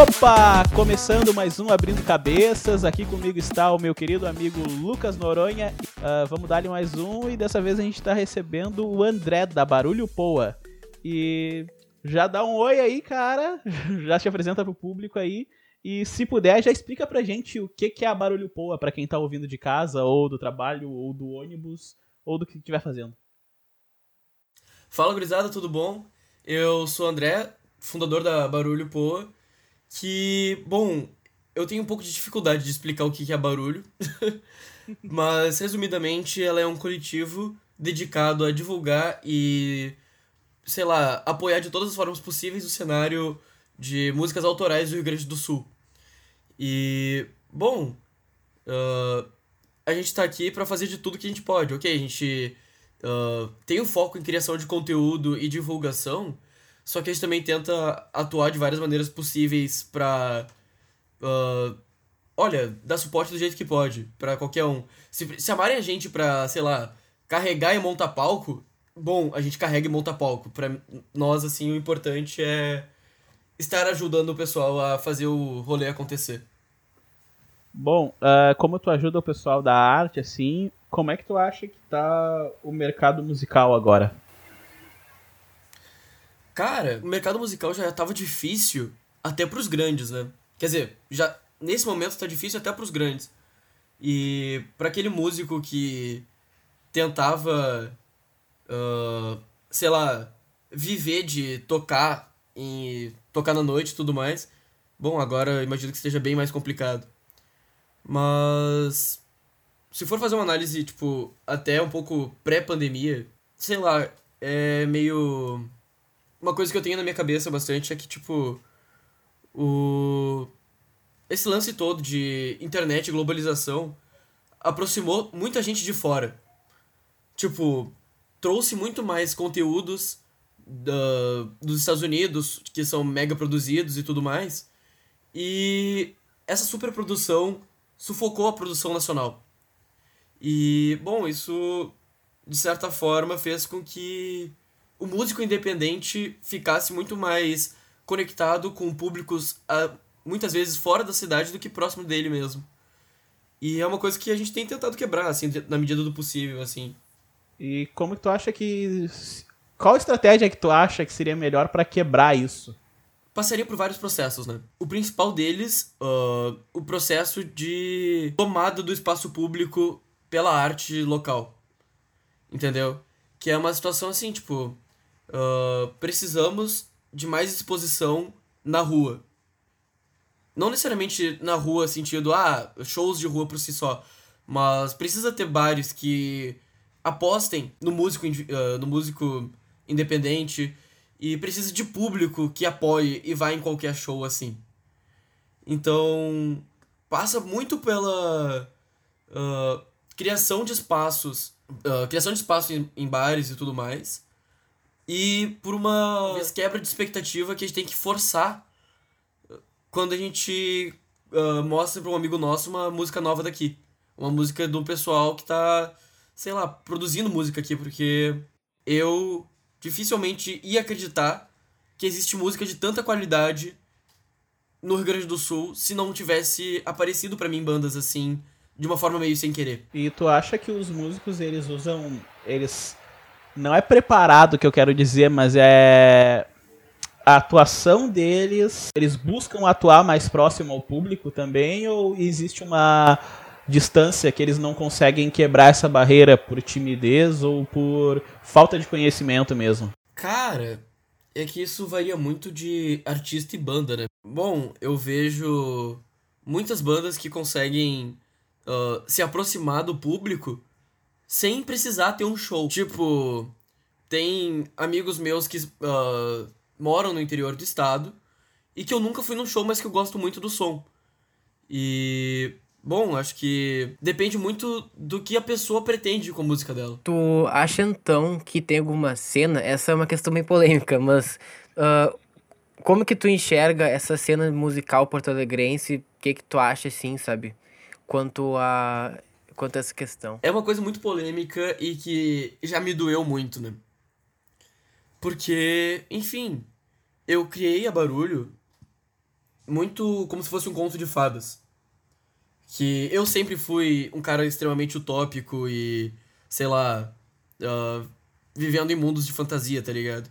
Opa! Começando mais um Abrindo Cabeças. Aqui comigo está o meu querido amigo Lucas Noronha. Uh, vamos dar-lhe mais um e dessa vez a gente está recebendo o André da Barulho Poa. E já dá um oi aí, cara. Já se apresenta pro público aí. E se puder, já explica pra gente o que, que é a Barulho Poa para quem tá ouvindo de casa, ou do trabalho, ou do ônibus, ou do que estiver fazendo. Fala, gurizada, tudo bom? Eu sou o André, fundador da Barulho Poa, que, bom, eu tenho um pouco de dificuldade de explicar o que é barulho, mas, resumidamente, ela é um coletivo dedicado a divulgar e, sei lá, apoiar de todas as formas possíveis o cenário de músicas autorais do Rio Grande do Sul. E, bom, uh, a gente tá aqui para fazer de tudo que a gente pode, ok? A gente uh, tem um foco em criação de conteúdo e divulgação, só que a gente também tenta atuar de várias maneiras possíveis pra. Uh, olha, dar suporte do jeito que pode, para qualquer um. Se, se amarem a gente pra, sei lá, carregar e montar palco, bom, a gente carrega e monta palco. Pra nós, assim, o importante é estar ajudando o pessoal a fazer o rolê acontecer. Bom, uh, como tu ajuda o pessoal da arte, assim, como é que tu acha que tá o mercado musical agora? Cara, o mercado musical já tava difícil até pros grandes, né? Quer dizer, já nesse momento tá difícil até pros grandes. E para aquele músico que tentava, uh, sei lá, viver de tocar em tocar na noite e tudo mais. Bom, agora imagino que esteja bem mais complicado. Mas se for fazer uma análise, tipo, até um pouco pré-pandemia, sei lá, é meio uma coisa que eu tenho na minha cabeça bastante é que, tipo, o esse lance todo de internet e globalização aproximou muita gente de fora. Tipo, trouxe muito mais conteúdos da, dos Estados Unidos, que são mega produzidos e tudo mais. E essa superprodução sufocou a produção nacional. E, bom, isso de certa forma fez com que o músico independente ficasse muito mais conectado com públicos a, muitas vezes fora da cidade do que próximo dele mesmo. E é uma coisa que a gente tem tentado quebrar, assim, na medida do possível, assim. E como que tu acha que qual estratégia que tu acha que seria melhor para quebrar isso? Passaria por vários processos, né? O principal deles, uh, o processo de tomada do espaço público pela arte local. Entendeu? Que é uma situação assim, tipo, uh, precisamos de mais exposição na rua. Não necessariamente na rua, sentido, ah, shows de rua por si só. Mas precisa ter bares que apostem no músico, uh, no músico independente e precisa de público que apoie e vá em qualquer show assim. Então, passa muito pela uh, criação de espaços, criação de espaços em, em, bares e tudo mais, e por uma quebra de expectativa que a gente tem que forçar quando a gente uh, mostra para um amigo nosso uma música nova daqui. Uma música do pessoal que tá, sei lá, produzindo música aqui, porque eu dificilmente ia acreditar que existe música de tanta qualidade no Rio Grande do Sul se não tivesse aparecido para mim bandas assim de uma forma meio sem querer. E tu acha que os músicos eles usam eles não é preparado que eu quero dizer, mas é a atuação deles, eles buscam atuar mais próximo ao público também ou existe uma distância que eles não conseguem quebrar essa barreira por timidez ou por falta de conhecimento mesmo? Cara, é que isso varia muito de artista e banda, né? Bom, eu vejo muitas bandas que conseguem uh, se aproximar do público sem precisar ter um show. Tipo, tem amigos meus que uh, moram no interior do estado e que eu nunca fui num show, mas que eu gosto muito do som. E Bom, acho que depende muito do que a pessoa pretende com a música dela. Tu acha então que tem alguma cena? Essa é uma questão bem polêmica, mas uh, como que tu enxerga essa cena musical porto-alegrense? O que que tu acha assim, sabe? Quanto a quanto a essa questão. É uma coisa muito polêmica e que já me doeu muito, né? Porque, enfim, eu criei a Barulho muito como se fosse um conto de fadas. Que eu sempre fui um cara extremamente utópico e, sei lá, uh, vivendo em mundos de fantasia, tá ligado?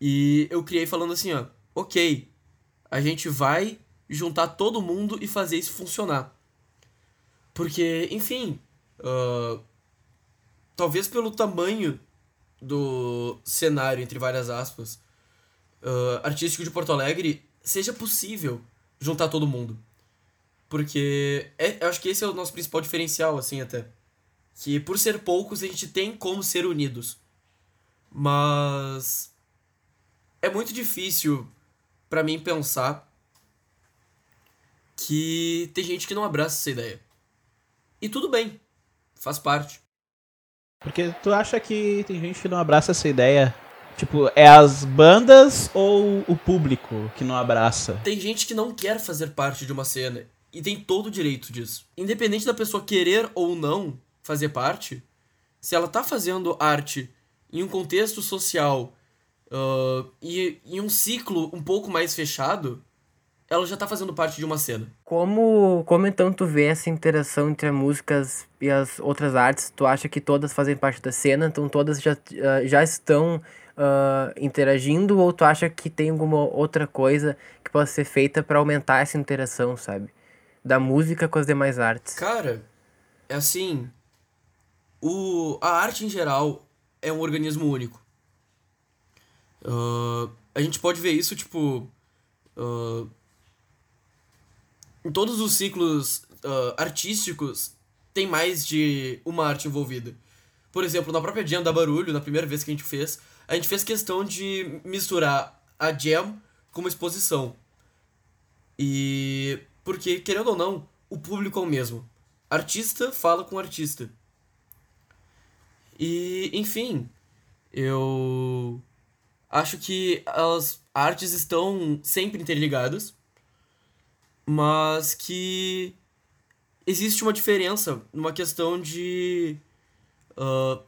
E eu criei falando assim, ó, ok, a gente vai juntar todo mundo e fazer isso funcionar. Porque, enfim, uh, talvez pelo tamanho do cenário, entre várias aspas, uh, artístico de Porto Alegre, seja possível juntar todo mundo. Porque é, eu acho que esse é o nosso principal diferencial, assim, até. Que por ser poucos, a gente tem como ser unidos. Mas. É muito difícil para mim pensar que tem gente que não abraça essa ideia. E tudo bem, faz parte. Porque tu acha que tem gente que não abraça essa ideia Tipo, é as bandas ou o público que não abraça? Tem gente que não quer fazer parte de uma cena e tem todo o direito disso. Independente da pessoa querer ou não fazer parte, se ela tá fazendo arte em um contexto social uh, e em um ciclo um pouco mais fechado, ela já tá fazendo parte de uma cena. Como, como então tu vê essa interação entre as músicas e as outras artes? Tu acha que todas fazem parte da cena, então todas já, já estão uh, interagindo ou tu acha que tem alguma outra coisa que possa ser feita para aumentar essa interação, sabe? Da música com as demais artes. Cara, é assim, o, a arte em geral é um organismo único. Uh, a gente pode ver isso, tipo, uh, em todos os ciclos uh, artísticos tem mais de uma arte envolvida. Por exemplo, na própria Jam da Barulho, na primeira vez que a gente fez, a gente fez questão de misturar a jam com uma exposição. E. Porque, querendo ou não, o público é o mesmo. Artista fala com artista. E, enfim, eu acho que as artes estão sempre interligadas, mas que existe uma diferença numa questão de uh,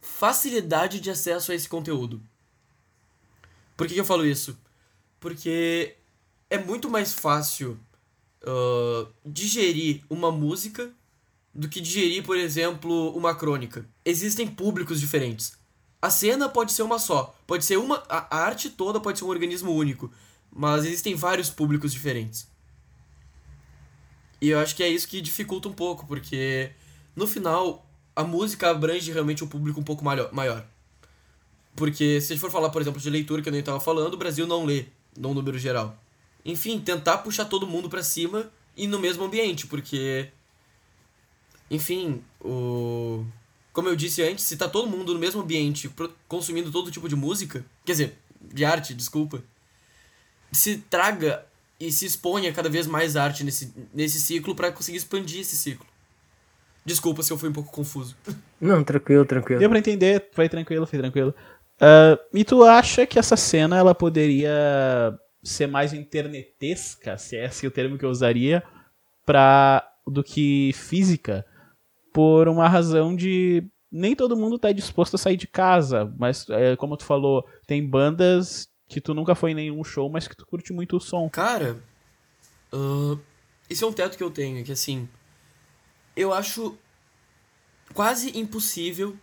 facilidade de acesso a esse conteúdo. Por que, que eu falo isso? Porque é muito mais fácil uh, digerir uma música do que digerir, por exemplo, uma crônica. Existem públicos diferentes. A cena pode ser uma só, pode ser uma. A arte toda pode ser um organismo único, mas existem vários públicos diferentes. E eu acho que é isso que dificulta um pouco, porque no final a música abrange realmente um público um pouco maior. Porque se a gente for falar, por exemplo, de leitura que eu nem estava falando, o Brasil não lê, num número geral. Enfim, tentar puxar todo mundo para cima e no mesmo ambiente, porque enfim, o como eu disse antes, se tá todo mundo no mesmo ambiente, consumindo todo tipo de música, quer dizer, de arte, desculpa, se traga e se exponha cada vez mais arte nesse, nesse ciclo para conseguir expandir esse ciclo. Desculpa se eu fui um pouco confuso. Não, tranquilo, tranquilo. Deu pra entender, foi tranquilo, foi tranquilo. Uh, e tu acha que essa cena ela poderia ser mais internetesca, se é esse o termo que eu usaria, pra, do que física, por uma razão de nem todo mundo tá disposto a sair de casa, mas é, como tu falou, tem bandas que tu nunca foi em nenhum show, mas que tu curte muito o som. Cara, uh, esse é um teto que eu tenho, que assim, eu acho quase impossível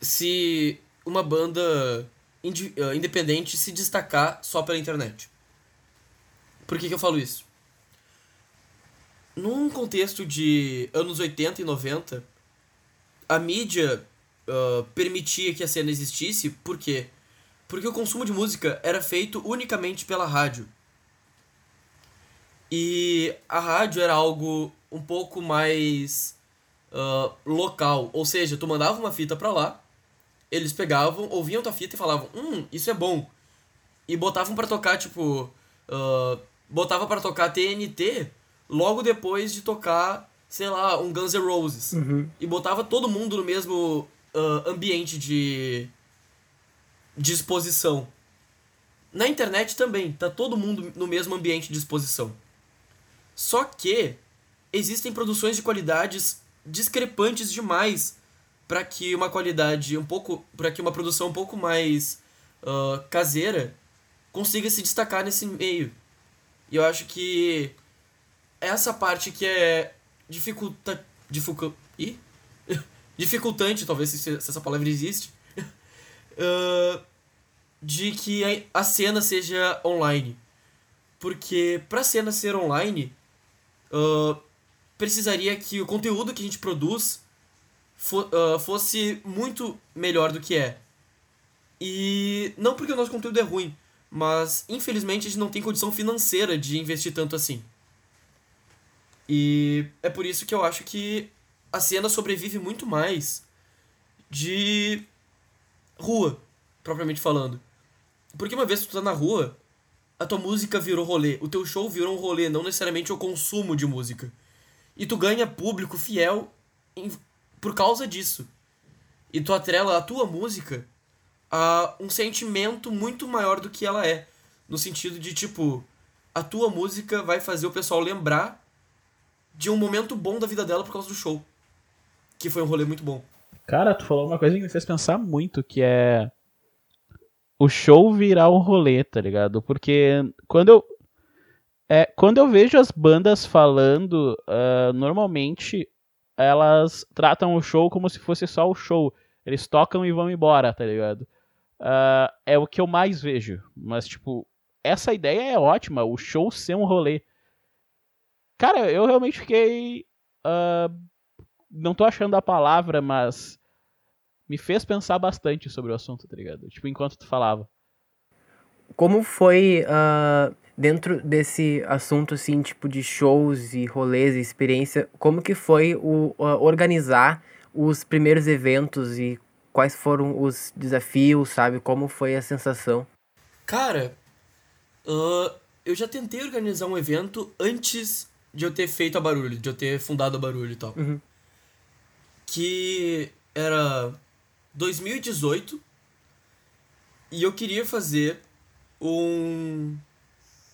se uma banda uh, independente se destacar só pela internet. Por que, que eu falo isso? Num contexto de anos 80 e 90, a mídia uh, permitia que a cena existisse, por quê? Porque o consumo de música era feito unicamente pela rádio. E a rádio era algo um pouco mais uh, local. Ou seja, tu mandava uma fita pra lá, eles pegavam, ouviam tua fita e falavam, hum, isso é bom. E botavam para tocar, tipo. Uh, botava para tocar TNT logo depois de tocar, sei lá, um Guns N' Roses. Uhum. E botava todo mundo no mesmo uh, ambiente de. De exposição. Na internet também, tá todo mundo no mesmo ambiente de exposição. Só que existem produções de qualidades discrepantes demais para que uma qualidade um pouco para que uma produção um pouco mais uh, caseira consiga se destacar nesse meio E eu acho que essa parte que é dificulta, dificu, dificultante, talvez se, essa palavra existe, uh, de que a cena seja online. Porque pra cena ser online, uh, precisaria que o conteúdo que a gente produz fo uh, fosse muito melhor do que é. E não porque o nosso conteúdo é ruim, mas infelizmente a gente não tem condição financeira de investir tanto assim. E é por isso que eu acho que a cena sobrevive muito mais de rua, propriamente falando. Porque uma vez que tu tá na rua, a tua música virou rolê, o teu show virou um rolê, não necessariamente o consumo de música. E tu ganha público fiel em, por causa disso. E tu atrela a tua música a um sentimento muito maior do que ela é. No sentido de, tipo, a tua música vai fazer o pessoal lembrar de um momento bom da vida dela por causa do show. Que foi um rolê muito bom. Cara, tu falou uma coisa que me fez pensar muito, que é o show virar o rolê, tá ligado? Porque quando eu é, quando eu vejo as bandas falando, uh, normalmente elas tratam o show como se fosse só o show. Eles tocam e vão embora, tá ligado? Uh, é o que eu mais vejo. Mas, tipo, essa ideia é ótima, o show ser um rolê. Cara, eu realmente fiquei. Uh, não tô achando a palavra, mas. Me fez pensar bastante sobre o assunto, tá ligado? Tipo, enquanto tu falava. Como foi uh, dentro desse assunto, assim, tipo, de shows e rolês e experiência, como que foi o uh, organizar os primeiros eventos e quais foram os desafios, sabe? Como foi a sensação? Cara, uh, eu já tentei organizar um evento antes de eu ter feito a Barulho, de eu ter fundado a Barulho e tal. Uhum. Que era 2018 e eu queria fazer um.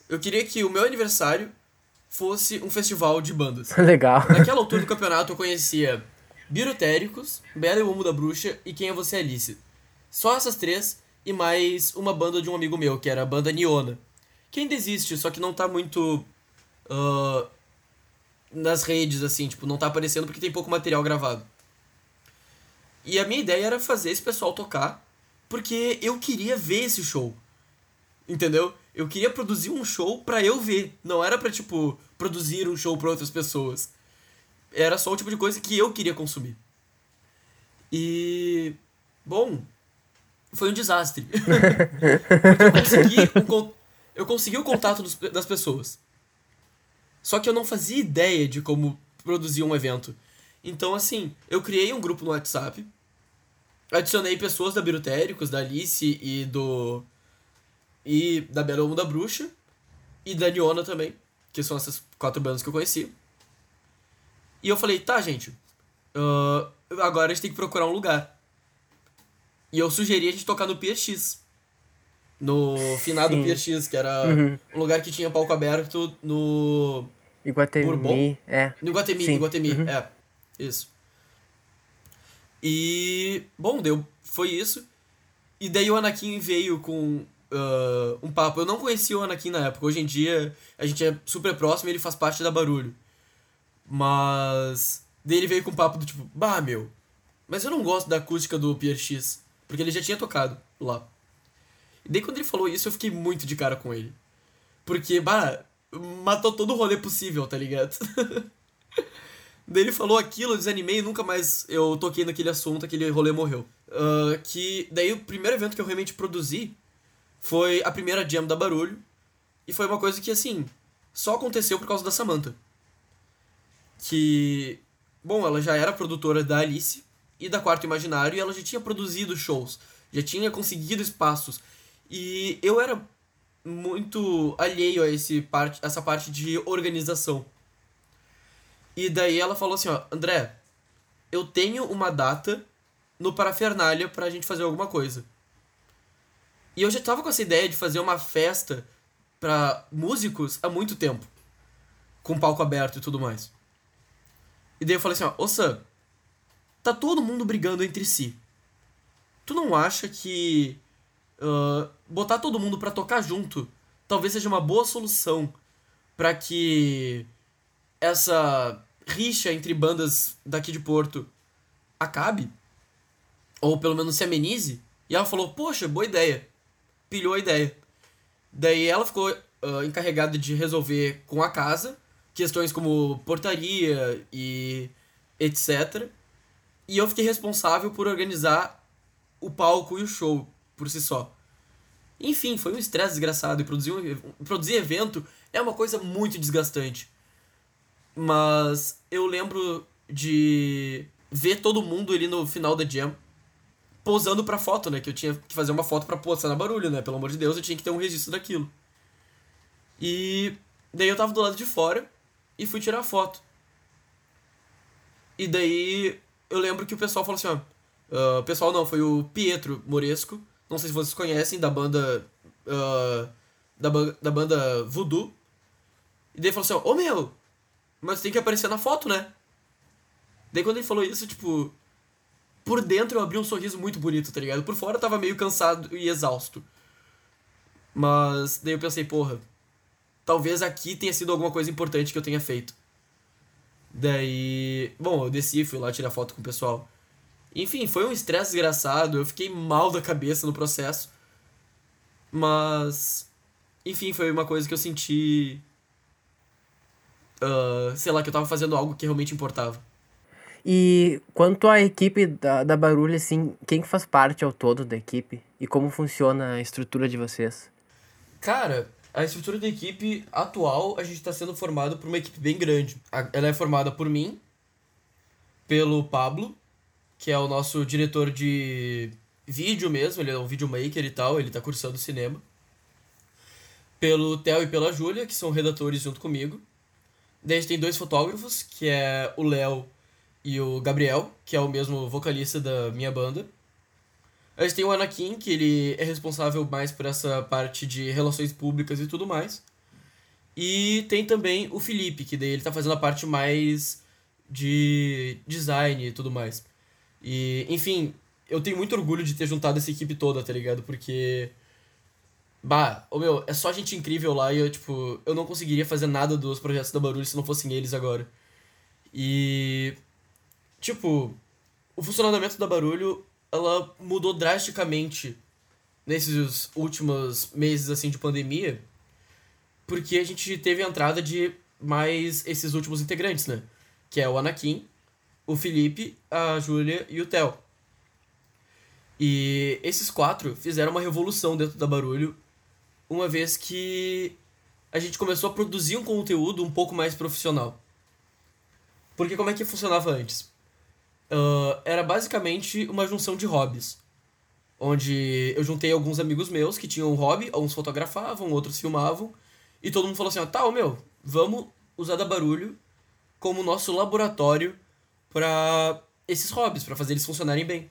Eu queria que o meu aniversário fosse um festival de bandas. Legal. Naquela altura do campeonato eu conhecia Birotéricos, Bela e o Humo da Bruxa e Quem é Você Alice. Só essas três e mais uma banda de um amigo meu, que era a banda Niona. Que ainda existe, só que não tá muito. Uh, nas redes, assim, tipo, não tá aparecendo porque tem pouco material gravado. E a minha ideia era fazer esse pessoal tocar, porque eu queria ver esse show. Entendeu? Eu queria produzir um show pra eu ver. Não era pra, tipo, produzir um show pra outras pessoas. Era só o tipo de coisa que eu queria consumir. E. Bom. Foi um desastre. eu consegui, um, eu consegui o contato dos, das pessoas. Só que eu não fazia ideia de como produzir um evento. Então, assim, eu criei um grupo no WhatsApp, adicionei pessoas da Birutéricos, da Alice e do. e da Bela da Bruxa, e da Niona também, que são essas quatro bandas que eu conheci. E eu falei, tá, gente, uh, agora a gente tem que procurar um lugar. E eu sugeri a gente tocar no PX. No finado Sim. PX, que era uhum. um lugar que tinha palco aberto no Iguatemi, Bourbon? é. No Iguatemi, Sim. Iguatemi, uhum. é. Isso. E, bom, deu, foi isso. E daí o Anakin veio com uh, um papo. Eu não conhecia o Anakin na época. Hoje em dia a gente é super próximo e ele faz parte da Barulho. Mas. Daí ele veio com um papo do tipo, bah, meu. Mas eu não gosto da acústica do PRX. Porque ele já tinha tocado lá. E daí quando ele falou isso, eu fiquei muito de cara com ele. Porque, bah, matou todo o rolê possível, tá ligado? Daí ele falou aquilo, eu desanimei nunca mais eu toquei naquele assunto, aquele rolê morreu. Uh, que daí o primeiro evento que eu realmente produzi foi a primeira jam da Barulho. E foi uma coisa que, assim, só aconteceu por causa da Samantha. Que, bom, ela já era produtora da Alice e da Quarto Imaginário e ela já tinha produzido shows, já tinha conseguido espaços. E eu era muito alheio a esse parte, essa parte de organização. E daí ela falou assim, ó, André, eu tenho uma data no Parafernália pra gente fazer alguma coisa. E eu já tava com essa ideia de fazer uma festa para músicos há muito tempo. Com palco aberto e tudo mais. E daí eu falei assim, ó, ô Sam, tá todo mundo brigando entre si. Tu não acha que uh, botar todo mundo para tocar junto talvez seja uma boa solução para que essa rixa entre bandas daqui de Porto acabe, ou pelo menos se amenize, e ela falou: Poxa, boa ideia. Pilhou a ideia. Daí ela ficou uh, encarregada de resolver com a casa questões como portaria e etc. E eu fiquei responsável por organizar o palco e o show por si só. Enfim, foi um estresse desgraçado e produzir, um, produzir evento é uma coisa muito desgastante. Mas eu lembro de ver todo mundo ali no final da jam posando pra foto, né? Que eu tinha que fazer uma foto pra postar na barulho, né? Pelo amor de Deus, eu tinha que ter um registro daquilo. E daí eu tava do lado de fora e fui tirar foto. E daí eu lembro que o pessoal falou assim, ó. Uh, pessoal não, foi o Pietro Moresco. Não sei se vocês conhecem, da banda. Uh, da, da banda Voodoo. E daí falou assim, ó, ô meu, mas tem que aparecer na foto, né? Daí quando ele falou isso, tipo. Por dentro eu abri um sorriso muito bonito, tá ligado? Por fora eu tava meio cansado e exausto. Mas daí eu pensei, porra, talvez aqui tenha sido alguma coisa importante que eu tenha feito. Daí. Bom, eu desci, fui lá tirar foto com o pessoal. Enfim, foi um estresse desgraçado, eu fiquei mal da cabeça no processo. Mas. Enfim, foi uma coisa que eu senti. Uh, sei lá, que eu tava fazendo algo que realmente importava. E quanto à equipe da, da Barulho, assim, quem faz parte ao todo da equipe? E como funciona a estrutura de vocês? Cara, a estrutura da equipe atual, a gente está sendo formado por uma equipe bem grande. Ela é formada por mim, pelo Pablo, que é o nosso diretor de vídeo mesmo, ele é um videomaker e tal, ele está cursando cinema. Pelo Theo e pela Júlia, que são redatores junto comigo. Daí a gente tem dois fotógrafos, que é o Léo e o Gabriel, que é o mesmo vocalista da minha banda. A gente tem o Anakin, que ele é responsável mais por essa parte de relações públicas e tudo mais. E tem também o Felipe, que daí ele tá fazendo a parte mais de design e tudo mais. E, enfim, eu tenho muito orgulho de ter juntado essa equipe toda, tá ligado? Porque. Bah, ô meu, é só gente incrível lá e eu, tipo, eu não conseguiria fazer nada dos projetos da Barulho se não fossem eles agora. E. Tipo, o funcionamento da Barulho ela mudou drasticamente nesses últimos meses assim de pandemia, porque a gente teve a entrada de mais esses últimos integrantes, né? Que é o Anakin, o Felipe, a Júlia e o Theo. E esses quatro fizeram uma revolução dentro da Barulho, uma vez que a gente começou a produzir um conteúdo um pouco mais profissional. Porque como é que funcionava antes? uh, era basicamente uma junção de hobbies. Onde eu juntei alguns amigos meus que tinham um hobby, uns fotografavam, outros filmavam, e todo mundo falou assim: ó, tá, meu, vamos usar da barulho como nosso laboratório para esses hobbies, para fazer eles funcionarem bem.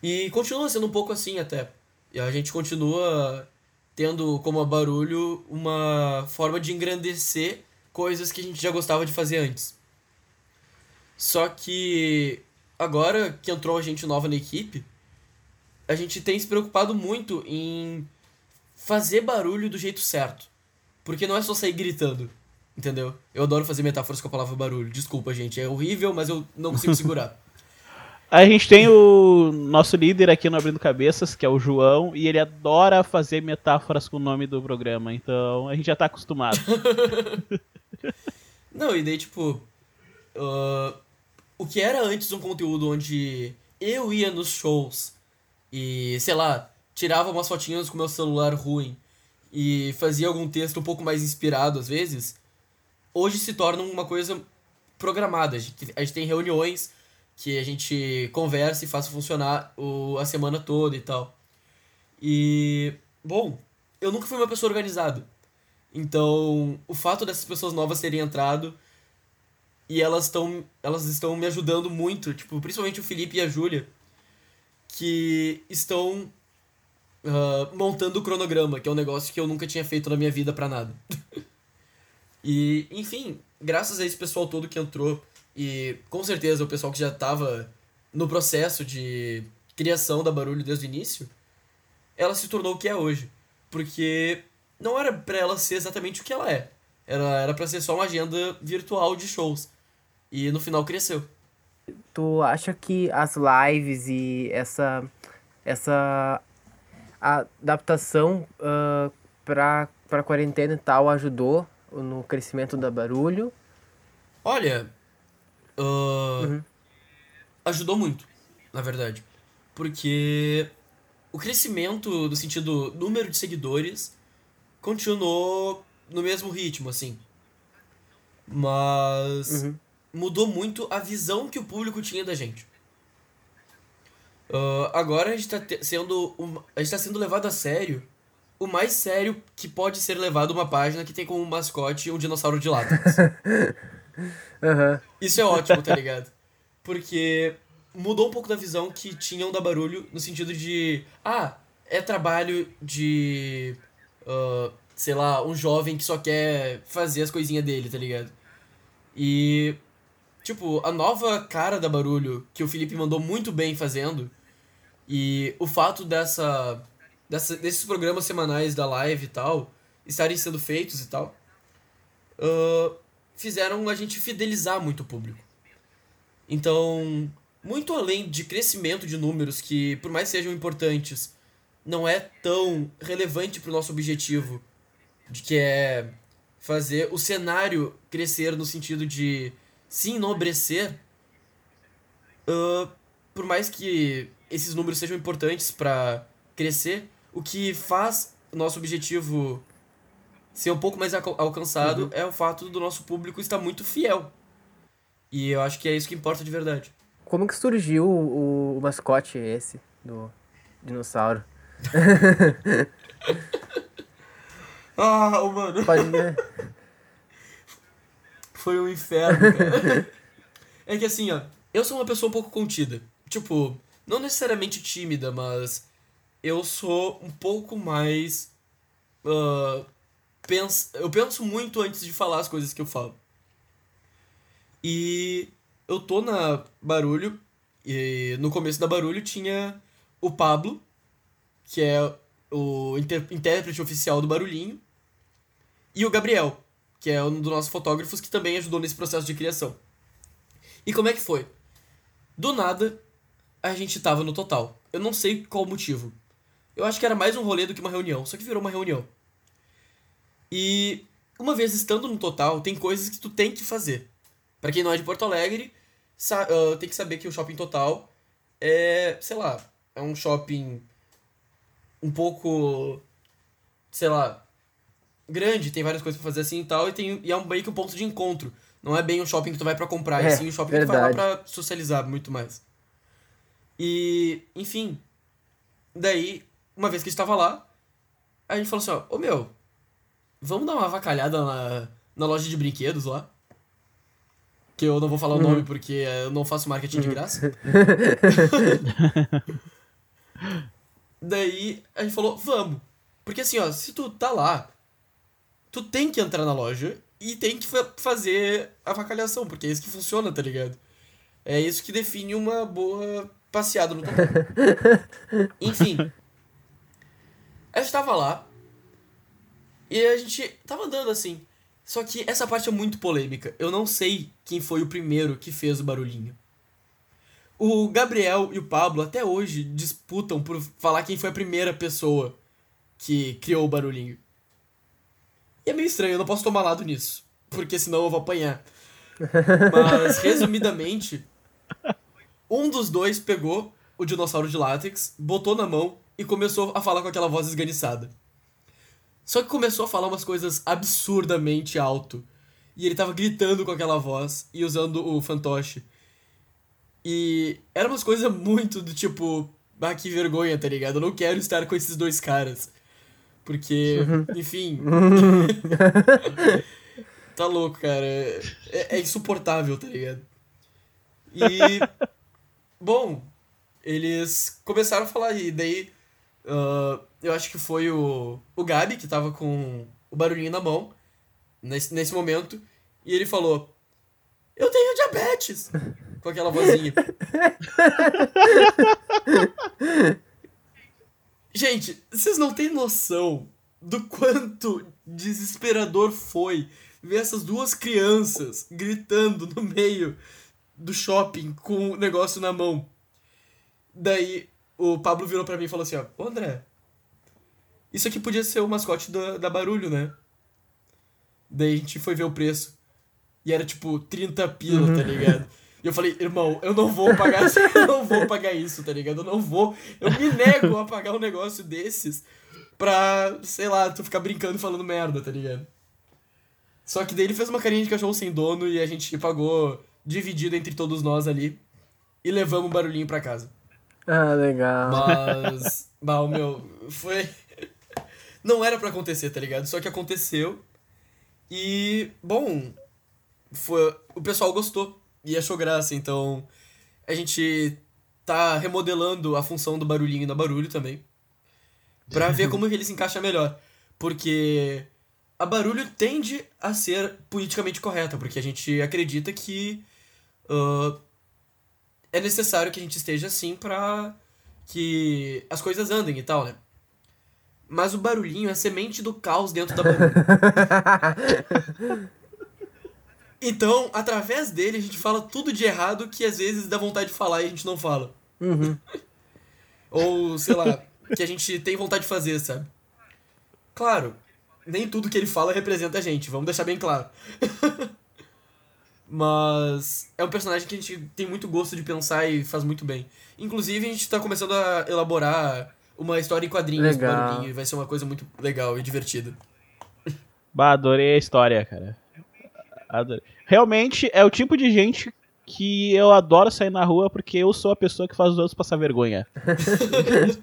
E continua sendo um pouco assim até. E a gente continua tendo como a barulho uma forma de engrandecer coisas que a gente já gostava de fazer antes. Só que agora que entrou gente nova na equipe, a gente tem se preocupado muito em fazer barulho do jeito certo. Porque não é só sair gritando, entendeu? Eu adoro fazer metáforas com a palavra barulho. Desculpa, gente, é horrível, mas eu não consigo segurar. A gente tem o nosso líder aqui no Abrindo Cabeças, que é o João, e ele adora fazer metáforas com o nome do programa, então a gente já tá acostumado. não, e daí, tipo. Uh, o que era antes um conteúdo onde eu ia nos shows e, sei lá, tirava umas fotinhas com meu celular ruim e fazia algum texto um pouco mais inspirado às vezes, hoje se torna uma coisa programada. A gente, a gente tem reuniões que a gente conversa e faz funcionar o, a semana toda e tal. E, bom, eu nunca fui uma pessoa organizada. Então, o fato dessas pessoas novas terem entrado e elas estão elas estão me ajudando muito, tipo, principalmente o Felipe e a Júlia, que estão uh, montando o cronograma, que é um negócio que eu nunca tinha feito na minha vida para nada. e, enfim, graças a esse pessoal todo que entrou, e com certeza o pessoal que já estava no processo de criação da Barulho desde o início, ela se tornou o que é hoje. Porque não era pra ela ser exatamente o que ela é. Era, era pra ser só uma agenda virtual de shows. E no final cresceu. Tu acha que as lives e essa, essa adaptação uh, pra, pra quarentena e tal ajudou no crescimento da barulho? Olha, uh, uhum. ajudou muito, na verdade. Porque o crescimento, no sentido número de seguidores, continuou no mesmo ritmo, assim. Mas uhum. mudou muito a visão que o público tinha da gente. Uh, agora a gente tá sendo. Um, a gente tá sendo levado a sério. O mais sério que pode ser levado uma página que tem como mascote um dinossauro de látex. uhum. Isso é ótimo, tá ligado? Porque mudou um pouco da visão que tinham da barulho no sentido de. Ah, é trabalho de. Uh, sei lá, um jovem que só quer fazer as coisinhas dele, tá ligado? E. Tipo, a nova cara da barulho que o Felipe mandou muito bem fazendo. E o fato dessa, dessa desses programas semanais da live e tal estarem sendo feitos e tal uh, fizeram a gente fidelizar muito o público. Então, muito além de crescimento de números que, por mais sejam importantes, não é tão relevante para o nosso objetivo de que é fazer o cenário crescer no sentido de se enobrecer, uh, por mais que esses números sejam importantes para crescer, o que faz nosso objetivo ser um pouco mais alcançado uhum. é o fato do nosso público estar muito fiel. E eu acho que é isso que importa de verdade. Como que surgiu o, o mascote esse do dinossauro? Ah, oh, mano. Pode ver. Foi um inferno, cara. é que assim, ó, eu sou uma pessoa um pouco contida. Tipo, não necessariamente tímida, mas eu sou um pouco mais. Uh, pens eu penso muito antes de falar as coisas que eu falo. E eu tô na Barulho, e no começo da Barulho tinha o Pablo, que é o intérprete oficial do Barulhinho, e o Gabriel, que é um dos nossos fotógrafos que também ajudou nesse processo de criação. E como é que foi? Do nada, a gente tava no total. Eu não sei qual motivo. Eu acho que era mais um rolê do que uma reunião, só que virou uma reunião. E uma vez estando no total, tem coisas que tu tem que fazer. Para quem não é de Porto Alegre, uh, tem que saber que o shopping total é, sei lá, é um shopping um pouco, sei lá, grande, tem várias coisas pra fazer assim e tal, e, tem, e é um, meio que um ponto de encontro. Não é bem um shopping que tu vai para comprar, é, e sim um shopping verdade. que tu vai lá pra socializar muito mais. E, enfim. Daí, uma vez que a gente tava lá, a gente falou assim, ó, ô meu, vamos dar uma avacalhada na, na loja de brinquedos lá? Que eu não vou falar o nome uhum. porque eu não faço marketing de graça. Daí a gente falou, vamos. Porque assim, ó, se tu tá lá tu tem que entrar na loja e tem que fa fazer a avacalhação, porque é isso que funciona, tá ligado? É isso que define uma boa passeada no total. Enfim. A gente tava lá e a gente tava andando assim. Só que essa parte é muito polêmica. Eu não sei quem foi o primeiro que fez o barulhinho. O Gabriel e o Pablo até hoje disputam por falar quem foi a primeira pessoa que criou o barulhinho. E é meio estranho, eu não posso tomar lado nisso. Porque senão eu vou apanhar. Mas, resumidamente, um dos dois pegou o dinossauro de látex, botou na mão e começou a falar com aquela voz esganiçada. Só que começou a falar umas coisas absurdamente alto. E ele tava gritando com aquela voz e usando o fantoche. E eram umas coisas muito do tipo, ah, que vergonha, tá ligado? Eu não quero estar com esses dois caras. Porque, uhum. enfim. tá louco, cara. É, é, insuportável, tá ligado? E. Bom, eles começaram a falar, e daí. Uh, eu acho que foi o, o Gabi que tava com o barulhinho na mão, nesse, nesse momento, e ele falou: Eu tenho diabetes! com aquela vozinha. Gente, vocês não têm noção do quanto desesperador foi ver essas duas crianças gritando no meio do shopping com o negócio na mão. Daí o Pablo virou para mim e falou assim: ó, André, isso aqui podia ser o mascote da, da Barulho, né? Daí a gente foi ver o preço. E era tipo 30 pila, tá uhum. tá ligado? E eu falei, irmão, eu não vou pagar isso, eu não vou pagar isso, tá ligado? Eu não vou. Eu me nego a pagar um negócio desses pra, sei lá, tu ficar brincando e falando merda, tá ligado? Só que daí ele fez uma carinha de cachorro sem dono e a gente pagou dividido entre todos nós ali e levamos o barulhinho pra casa. Ah, legal. Mas, mal, meu, foi. Não era para acontecer, tá ligado? Só que aconteceu. E, bom, foi, o pessoal gostou e achou graça, então a gente tá remodelando a função do barulhinho na barulho também. Pra ver como ele se encaixa melhor. Porque a barulho tende a ser politicamente correta, porque a gente acredita que uh, é necessário que a gente esteja assim pra que as coisas andem e tal, né? Mas o barulhinho é semente do caos dentro da barulho. Então, através dele, a gente fala tudo de errado que às vezes dá vontade de falar e a gente não fala. Uhum. Ou, sei lá, que a gente tem vontade de fazer, sabe? Claro, nem tudo que ele fala representa a gente, vamos deixar bem claro. Mas é um personagem que a gente tem muito gosto de pensar e faz muito bem. Inclusive, a gente tá começando a elaborar uma história em quadrinhos legal. do Barulhinho e vai ser uma coisa muito legal e divertida. Bah, adorei a história, cara. Adorei. Realmente é o tipo de gente que eu adoro sair na rua porque eu sou a pessoa que faz os outros passar vergonha.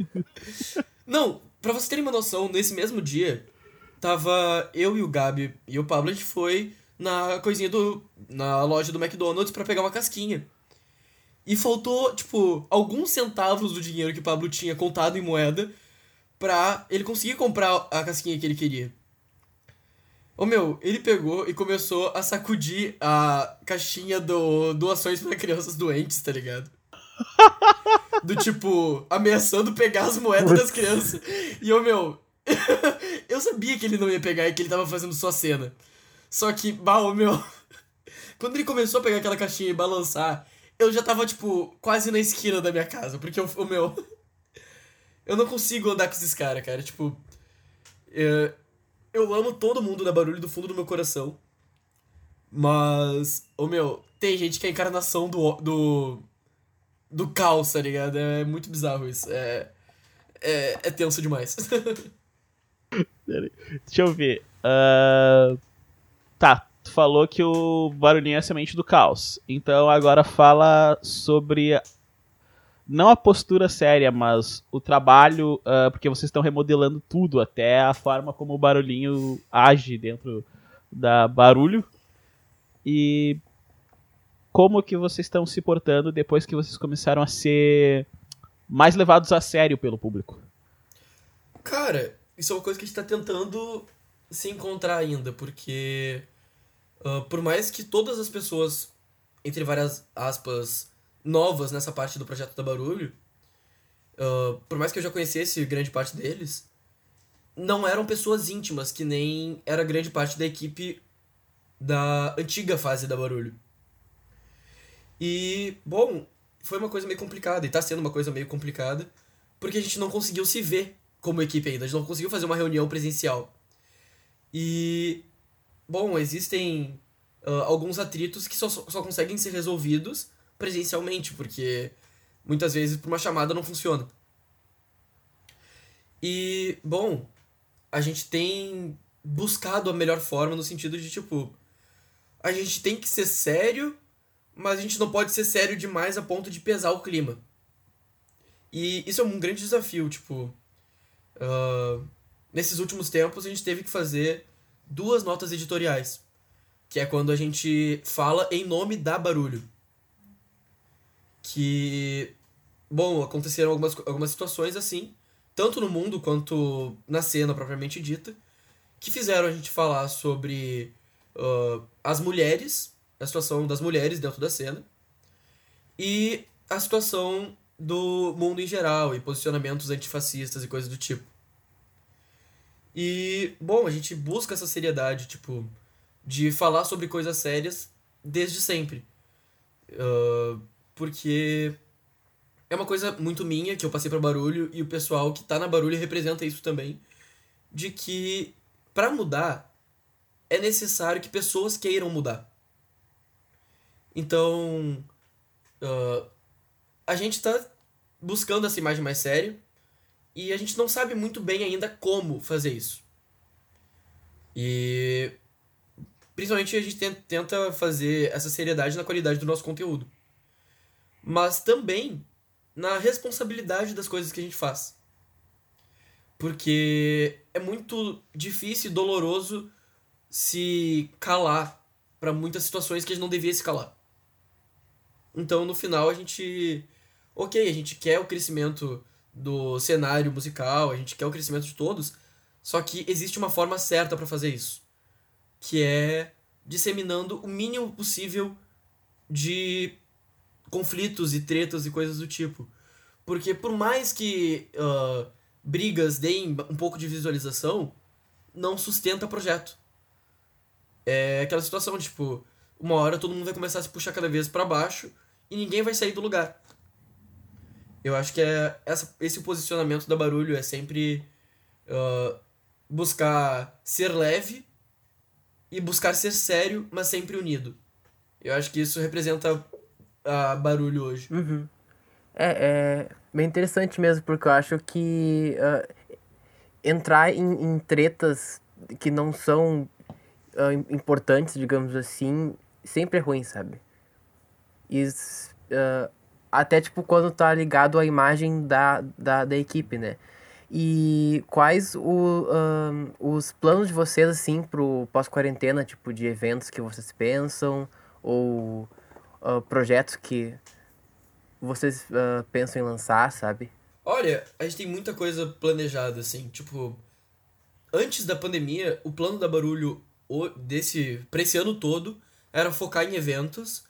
Não, pra vocês terem uma noção, nesse mesmo dia, tava eu e o Gabi e o Pablo, a gente foi na coisinha do. na loja do McDonald's para pegar uma casquinha. E faltou, tipo, alguns centavos do dinheiro que o Pablo tinha contado em moeda pra ele conseguir comprar a casquinha que ele queria. Ô meu, ele pegou e começou a sacudir a caixinha do doações para crianças doentes, tá ligado? Do tipo, ameaçando pegar as moedas das crianças. E ô meu, eu sabia que ele não ia pegar e que ele tava fazendo só cena. Só que, bah, ô meu, quando ele começou a pegar aquela caixinha e balançar, eu já tava, tipo, quase na esquina da minha casa. Porque, o meu, eu não consigo andar com esses caras, cara. Tipo, é, eu amo todo mundo da Barulho do fundo do meu coração. Mas, ô meu, tem gente que é a encarnação do, do, do caos, tá ligado? É muito bizarro isso. É, é, é tenso demais. Deixa eu ver. Uh... Tá, tu falou que o barulhinho é a semente do caos. Então agora fala sobre não a postura séria, mas o trabalho, uh, porque vocês estão remodelando tudo, até a forma como o barulhinho age dentro da barulho. E como que vocês estão se portando depois que vocês começaram a ser mais levados a sério pelo público? Cara, isso é uma coisa que a gente tá tentando se encontrar ainda, porque uh, por mais que todas as pessoas, entre várias aspas, novas nessa parte do projeto da Barulho, uh, por mais que eu já conhecesse grande parte deles, não eram pessoas íntimas, que nem era grande parte da equipe da antiga fase da Barulho. E, bom, foi uma coisa meio complicada, e tá sendo uma coisa meio complicada, porque a gente não conseguiu se ver como equipe ainda, a gente não conseguiu fazer uma reunião presencial. E, bom, existem uh, alguns atritos que só, só conseguem ser resolvidos presencialmente, porque muitas vezes por uma chamada não funciona. E, bom, a gente tem buscado a melhor forma no sentido de, tipo, a gente tem que ser sério, mas a gente não pode ser sério demais a ponto de pesar o clima. E isso é um grande desafio, tipo. Uh, nesses últimos tempos a gente teve que fazer duas notas editoriais. Que é quando a gente fala em nome da barulho que, bom, aconteceram algumas, algumas situações assim, tanto no mundo quanto na cena propriamente dita, que fizeram a gente falar sobre uh, as mulheres, a situação das mulheres dentro da cena, e a situação do mundo em geral, e posicionamentos antifascistas e coisas do tipo. E, bom, a gente busca essa seriedade, tipo, de falar sobre coisas sérias desde sempre. Uh, porque é uma coisa muito minha, que eu passei para barulho, e o pessoal que tá na barulho representa isso também. De que, para mudar, é necessário que pessoas queiram mudar. Então, uh, a gente tá buscando essa imagem mais séria e a gente não sabe muito bem ainda como fazer isso. E principalmente a gente tenta fazer essa seriedade na qualidade do nosso conteúdo. Mas também na responsabilidade das coisas que a gente faz. Porque é muito difícil e doloroso se calar para muitas situações que a gente não devia se calar. Então, no final, a gente. Ok, a gente quer o crescimento do cenário musical, a gente quer o crescimento de todos, só que existe uma forma certa para fazer isso, que é disseminando o mínimo possível de conflitos e tretas e coisas do tipo. Porque por mais que uh, brigas deem um pouco de visualização, não sustenta projeto. É aquela situação, tipo, uma hora todo mundo vai começar a se puxar cada vez para baixo e ninguém vai sair do lugar. Eu acho que é essa, esse posicionamento da barulho é sempre uh, buscar ser leve e buscar ser sério, mas sempre unido. Eu acho que isso representa a barulho hoje. Uhum. É, é bem interessante mesmo, porque eu acho que uh, entrar em, em tretas que não são uh, importantes, digamos assim, sempre é ruim, sabe? E, uh, até tipo quando tá ligado à imagem da, da, da equipe, né? E quais o, os planos de vocês, assim, pro pós-quarentena, tipo, de eventos que vocês pensam, ou uh, projetos que vocês uh, pensam em lançar, sabe? Olha, a gente tem muita coisa planejada, assim, tipo, antes da pandemia, o plano da Barulho desse para esse ano todo era focar em eventos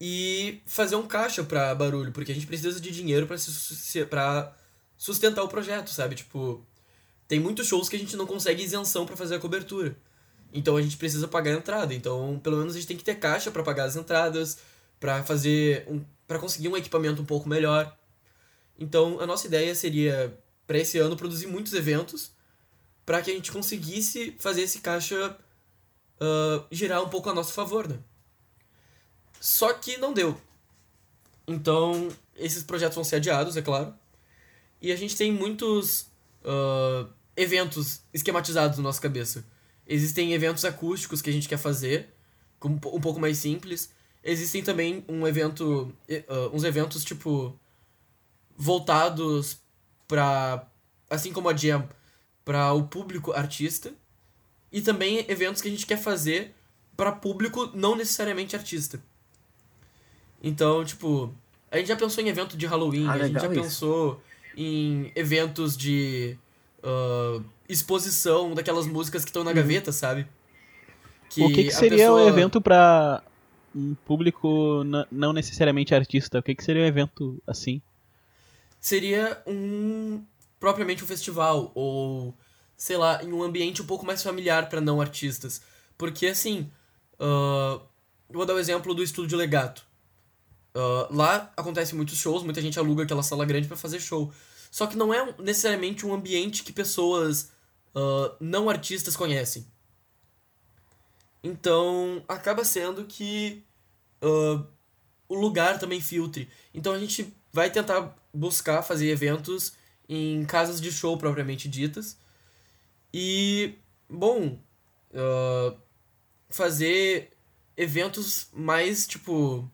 e fazer um caixa para barulho, porque a gente precisa de dinheiro para sustentar o projeto, sabe? Tipo, tem muitos shows que a gente não consegue isenção para fazer a cobertura. Então a gente precisa pagar a entrada. Então, pelo menos a gente tem que ter caixa para pagar as entradas, para fazer um para conseguir um equipamento um pouco melhor. Então, a nossa ideia seria para esse ano produzir muitos eventos para que a gente conseguisse fazer esse caixa uh, girar um pouco a nosso favor, né? Só que não deu. Então, esses projetos vão ser adiados, é claro. E a gente tem muitos uh, eventos esquematizados na nossa cabeça. Existem eventos acústicos que a gente quer fazer, um pouco mais simples. Existem também um evento, uh, uns eventos tipo voltados para assim como a Jam, para o público artista e também eventos que a gente quer fazer para público não necessariamente artista. Então, tipo, a gente já pensou em evento de Halloween, ah, a gente já isso. pensou em eventos de uh, exposição daquelas músicas que estão na uhum. gaveta, sabe? Que o que, que seria pessoa... um evento para um público não necessariamente artista? O que, que seria um evento assim? Seria um propriamente um festival ou sei lá, em um ambiente um pouco mais familiar para não artistas. Porque, assim, uh, vou dar o um exemplo do Estúdio Legato. Uh, lá acontece muitos shows, muita gente aluga aquela sala grande para fazer show. Só que não é necessariamente um ambiente que pessoas uh, não artistas conhecem. Então, acaba sendo que uh, o lugar também filtre. Então, a gente vai tentar buscar fazer eventos em casas de show propriamente ditas e, bom, fazer eventos mais, tipo,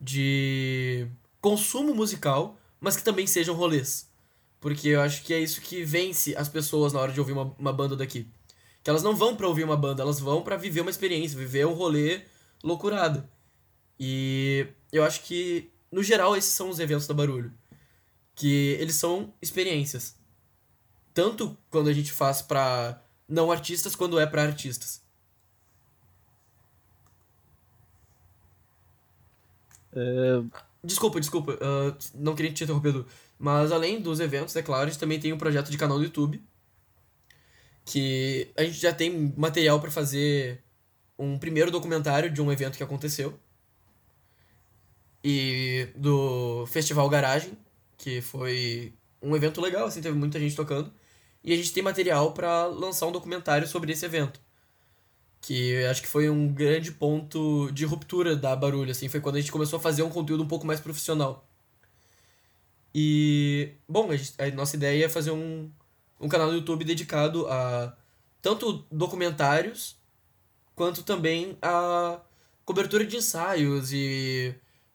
de consumo musical, mas que também sejam rolês. Porque eu acho que é isso que vence as pessoas na hora de ouvir uma, uma banda daqui. Que elas não vão para ouvir uma banda, elas vão para viver uma experiência, viver um rolê loucurado. E eu acho que, no geral, esses são os eventos da Barulho. Que eles são experiências tanto quando a gente faz para não artistas quando é para artistas. Desculpa, desculpa, uh, não queria te interromper, mas além dos eventos, é claro, a gente também tem um projeto de canal no YouTube, que a gente já tem material para fazer um primeiro documentário de um evento que aconteceu. E do Festival Garagem, que foi um evento legal, assim, teve muita gente tocando. E a gente tem material para lançar um documentário sobre esse evento. Que acho que foi um grande ponto de ruptura da Barulho, assim, foi quando a gente começou a fazer um conteúdo um pouco mais profissional. E, bom, a, gente, a nossa ideia é fazer um, um canal no YouTube dedicado a tanto documentários quanto também a cobertura de ensaios e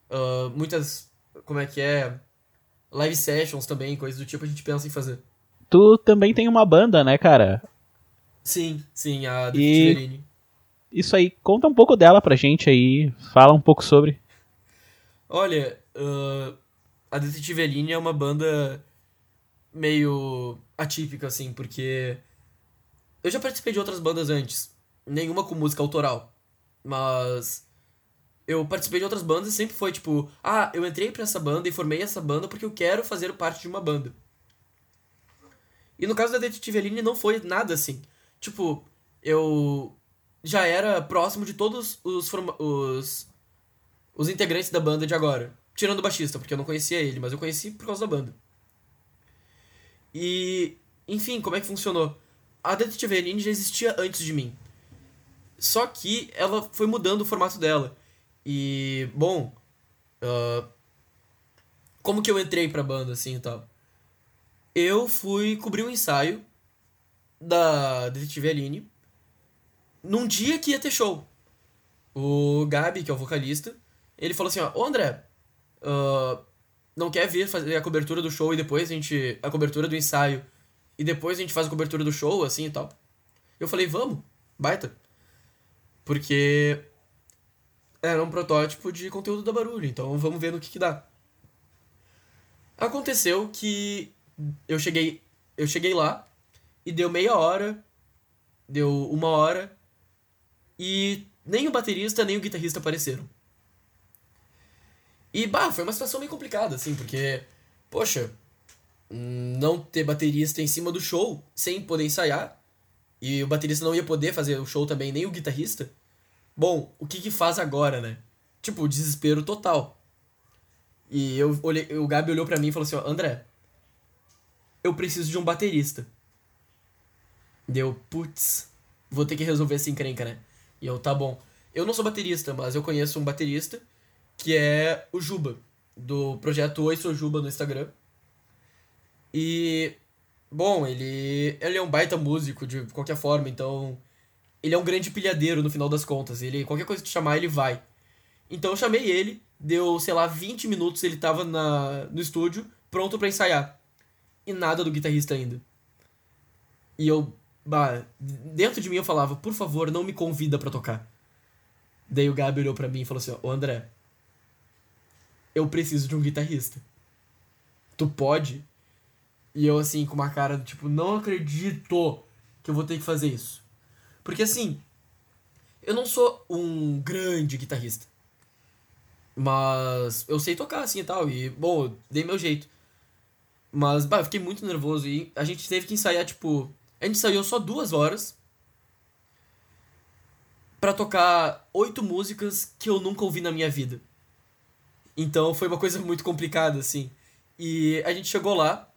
uh, muitas, como é que é, live sessions também, coisas do tipo a gente pensa em fazer. Tu também tem uma banda, né, cara? Sim, sim, a e... Isso aí, conta um pouco dela pra gente aí, fala um pouco sobre. Olha, uh, a Detetive Aline é uma banda meio atípica, assim, porque eu já participei de outras bandas antes, nenhuma com música autoral, mas eu participei de outras bandas e sempre foi tipo, ah, eu entrei pra essa banda e formei essa banda porque eu quero fazer parte de uma banda. E no caso da Detetive Aline não foi nada assim. Tipo, eu já era próximo de todos os, os, os integrantes da banda de agora. Tirando o baixista, porque eu não conhecia ele, mas eu conheci por causa da banda. E, enfim, como é que funcionou? A Detetive Aline já existia antes de mim. Só que ela foi mudando o formato dela. E, bom, uh, como que eu entrei pra banda, assim, e tal? Eu fui cobrir um ensaio da Detetive Aline num dia que ia ter show. O Gabi, que é o vocalista, ele falou assim, ó, ô André, uh, não quer vir fazer a cobertura do show e depois a gente. a cobertura do ensaio e depois a gente faz a cobertura do show, assim e tal. Eu falei, vamos, baita. Porque era um protótipo de conteúdo da barulho, então vamos ver no que, que dá. Aconteceu que eu cheguei, eu cheguei lá e deu meia hora, deu uma hora e nem o baterista nem o guitarrista apareceram. E, bah, foi uma situação meio complicada, assim, porque, poxa, não ter baterista em cima do show, sem poder ensaiar, e o baterista não ia poder fazer o show também, nem o guitarrista. Bom, o que que faz agora, né? Tipo, desespero total. E eu olhei, o Gabi olhou para mim e falou assim, ó, André, eu preciso de um baterista. Deu, putz, vou ter que resolver essa encrenca, né? E eu, tá bom. Eu não sou baterista, mas eu conheço um baterista que é o Juba, do projeto Oi Sou Juba no Instagram. E, bom, ele, ele é um baita músico de qualquer forma, então ele é um grande pilhadeiro no final das contas. Ele, qualquer coisa que te chamar, ele vai. Então eu chamei ele, deu, sei lá, 20 minutos ele tava na, no estúdio, pronto para ensaiar. E nada do guitarrista ainda. E eu, bah, dentro de mim eu falava, por favor, não me convida para tocar. Daí o Gabi olhou para mim e falou assim: Ô André, eu preciso de um guitarrista. Tu pode? E eu, assim, com uma cara do tipo, não acredito que eu vou ter que fazer isso. Porque, assim, eu não sou um grande guitarrista. Mas eu sei tocar, assim e tal. E, bom, dei meu jeito. Mas, bah, eu fiquei muito nervoso. E a gente teve que ensaiar, tipo. A gente ensaiou só duas horas. para tocar oito músicas que eu nunca ouvi na minha vida. Então foi uma coisa muito complicada, assim. E a gente chegou lá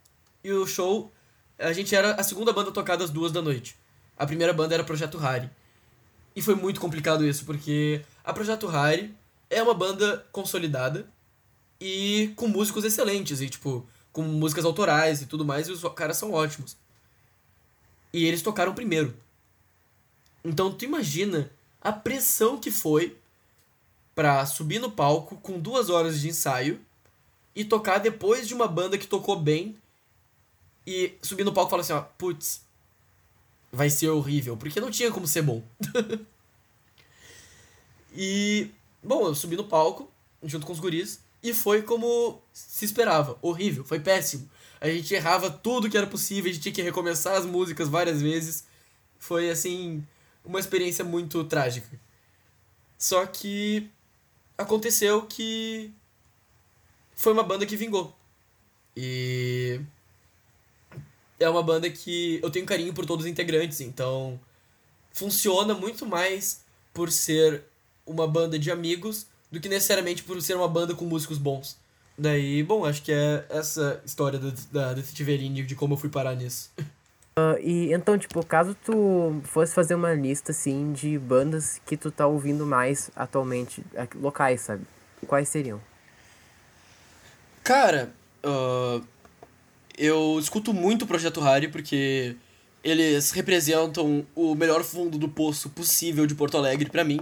e o show. A gente era a segunda banda tocada às duas da noite. A primeira banda era Projeto Rari. E foi muito complicado isso, porque a Projeto Rari é uma banda consolidada e com músicos excelentes, e tipo, com músicas autorais e tudo mais, e os caras são ótimos. E eles tocaram primeiro. Então tu imagina a pressão que foi pra subir no palco com duas horas de ensaio e tocar depois de uma banda que tocou bem e subir no palco e falar assim, ó, putz, vai ser horrível, porque não tinha como ser bom. e, bom, eu subi no palco junto com os guris e foi como se esperava, horrível, foi péssimo. A gente errava tudo que era possível, a gente tinha que recomeçar as músicas várias vezes. Foi assim, uma experiência muito trágica. Só que aconteceu que foi uma banda que vingou. E é uma banda que eu tenho carinho por todos os integrantes, então funciona muito mais por ser uma banda de amigos do que necessariamente por ser uma banda com músicos bons. Daí, bom, acho que é essa história da, da Detetive Eline, de como eu fui parar nisso. Uh, e então, tipo, caso tu fosse fazer uma lista, assim, de bandas que tu tá ouvindo mais atualmente, locais, sabe? Quais seriam? Cara, uh, eu escuto muito o Projeto Harry porque eles representam o melhor fundo do poço possível de Porto Alegre para mim.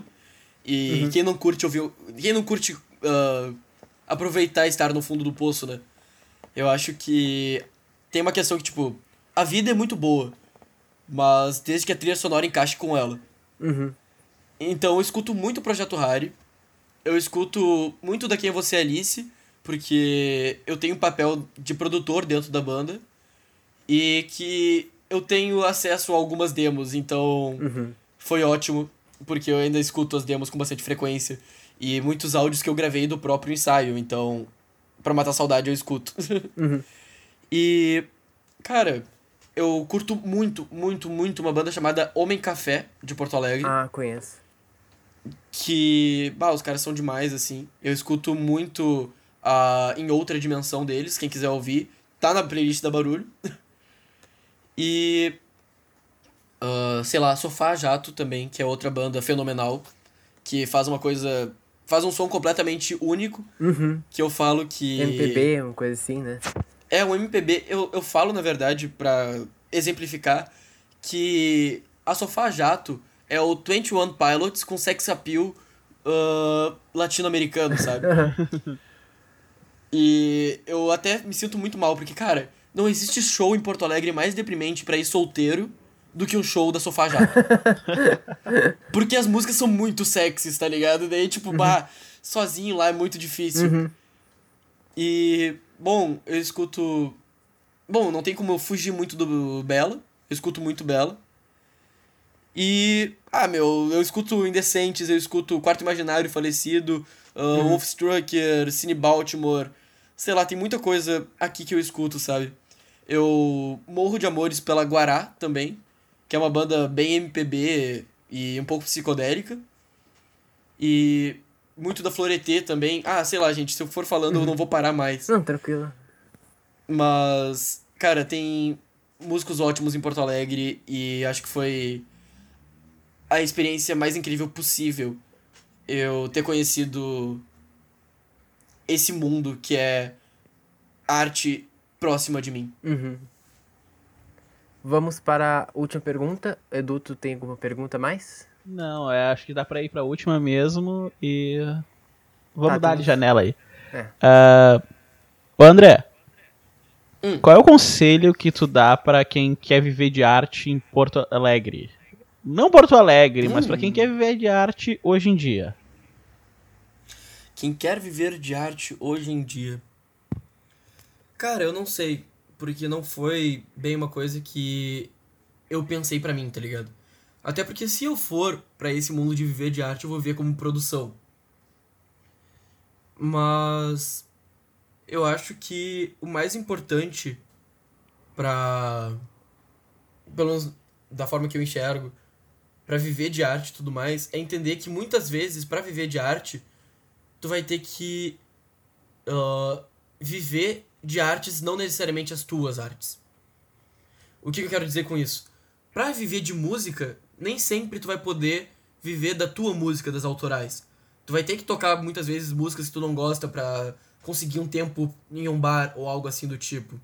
E uhum. quem não curte ouvir. Quem não curte uh, aproveitar estar no fundo do poço, né? Eu acho que tem uma questão que, tipo, a vida é muito boa, mas desde que a trilha sonora encaixe com ela. Uhum. Então eu escuto muito o Projeto Harry. Eu escuto muito da Quem é Você Alice porque eu tenho um papel de produtor dentro da banda e que eu tenho acesso a algumas demos, então uhum. foi ótimo, porque eu ainda escuto as demos com bastante frequência e muitos áudios que eu gravei do próprio ensaio, então para matar saudade eu escuto. Uhum. e cara, eu curto muito, muito, muito uma banda chamada Homem Café de Porto Alegre. Ah, conheço. Que, bah, os caras são demais assim. Eu escuto muito uh, em outra dimensão deles. Quem quiser ouvir, tá na playlist da Barulho. e. Uh, sei lá, Sofá Jato também, que é outra banda fenomenal. Que faz uma coisa. Faz um som completamente único. Uhum. Que eu falo que. MPB, uma coisa assim, né? É, o MPB, eu, eu falo, na verdade, pra exemplificar, que a Sofá Jato é o 21 Pilots com sex appeal uh, latino-americano, sabe? E eu até me sinto muito mal, porque, cara, não existe show em Porto Alegre mais deprimente para ir solteiro do que um show da Sofá Já. porque as músicas são muito sexys, tá ligado? Daí, tipo, uhum. bah, sozinho lá é muito difícil. Uhum. E, bom, eu escuto. Bom, não tem como eu fugir muito do Bela. Eu escuto muito Bela. E. Ah, meu, eu escuto Indecentes, eu escuto Quarto Imaginário Falecido, uh, uhum. Wolfstrucker, Cine Baltimore. Sei lá, tem muita coisa aqui que eu escuto, sabe? Eu morro de amores pela Guará também, que é uma banda bem MPB e um pouco psicodélica. E muito da Floretê também. Ah, sei lá, gente, se eu for falando uhum. eu não vou parar mais. Não, tranquilo. Mas, cara, tem músicos ótimos em Porto Alegre e acho que foi a experiência mais incrível possível eu ter conhecido esse mundo que é arte próxima de mim. Uhum. Vamos para a última pergunta. Edu, tu tem alguma pergunta mais? Não, é, acho que dá pra ir pra última mesmo e. Vamos tá, dar de janela aí. É. Uh, André, hum. qual é o conselho que tu dá para quem quer viver de arte em Porto Alegre? Não Porto Alegre, hum. mas para quem quer viver de arte hoje em dia. Quem quer viver de arte hoje em dia. Cara, eu não sei, porque não foi bem uma coisa que eu pensei para mim, tá ligado? Até porque se eu for para esse mundo de viver de arte, eu vou ver como produção. Mas eu acho que o mais importante para pelo menos da forma que eu enxergo, para viver de arte e tudo mais, é entender que muitas vezes, para viver de arte, tu vai ter que uh, viver de artes, não necessariamente as tuas artes. O que eu quero dizer com isso? Para viver de música, nem sempre tu vai poder viver da tua música, das autorais. Tu vai ter que tocar muitas vezes músicas que tu não gosta pra conseguir um tempo em um bar ou algo assim do tipo.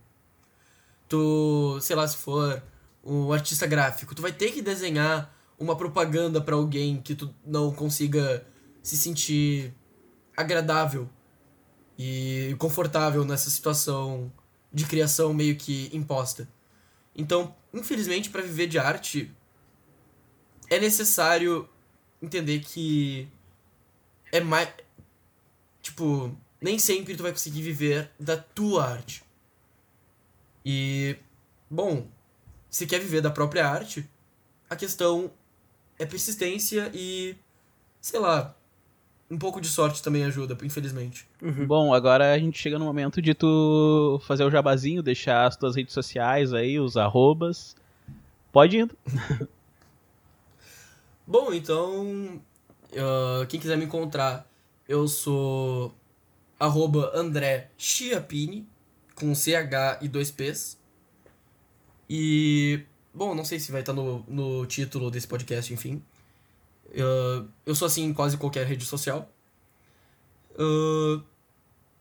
Tu, sei lá, se for um artista gráfico, tu vai ter que desenhar uma propaganda para alguém que tu não consiga se sentir agradável e confortável nessa situação de criação meio que imposta. Então, infelizmente, para viver de arte é necessário entender que é mais tipo, nem sempre tu vai conseguir viver da tua arte. E bom, se quer viver da própria arte, a questão é persistência e sei lá, um pouco de sorte também ajuda, infelizmente. Uhum. Bom, agora a gente chega no momento de tu fazer o jabazinho, deixar as tuas redes sociais aí, os arrobas. Pode ir. Bom, então, uh, quem quiser me encontrar, eu sou arroba André Chiapini, com CH e dois P's. E, bom, não sei se vai estar no, no título desse podcast, enfim. Uh, eu sou assim em quase qualquer rede social. Uh,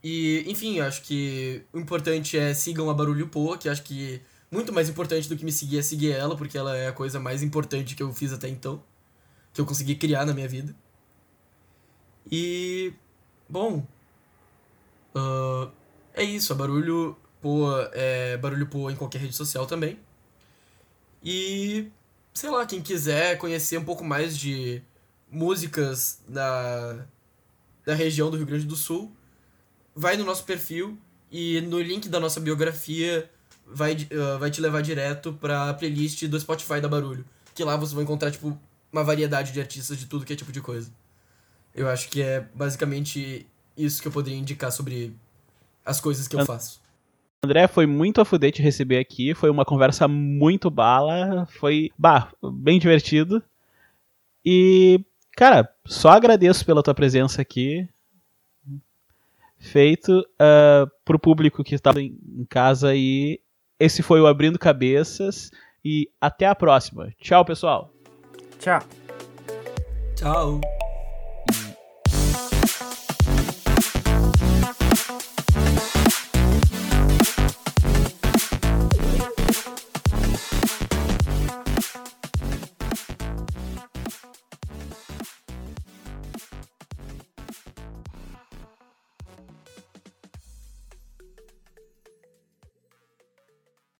e, enfim, acho que o importante é sigam a Barulho Poa, que acho que muito mais importante do que me seguir é seguir ela, porque ela é a coisa mais importante que eu fiz até então. Que eu consegui criar na minha vida. E. Bom. Uh, é isso, a Barulho Poa é Barulho Poa em qualquer rede social também. E. Sei lá, quem quiser conhecer um pouco mais de músicas da, da região do Rio Grande do Sul, vai no nosso perfil e no link da nossa biografia vai, uh, vai te levar direto pra playlist do Spotify da Barulho. Que lá você vai encontrar, tipo, uma variedade de artistas de tudo que é tipo de coisa. Eu acho que é basicamente isso que eu poderia indicar sobre as coisas que eu faço. André, foi muito a fuder te receber aqui. Foi uma conversa muito bala. Foi, bah, bem divertido. E, cara, só agradeço pela tua presença aqui feito uh, pro público que estava em casa e esse foi o Abrindo Cabeças e até a próxima. Tchau, pessoal. Tchau. Tchau.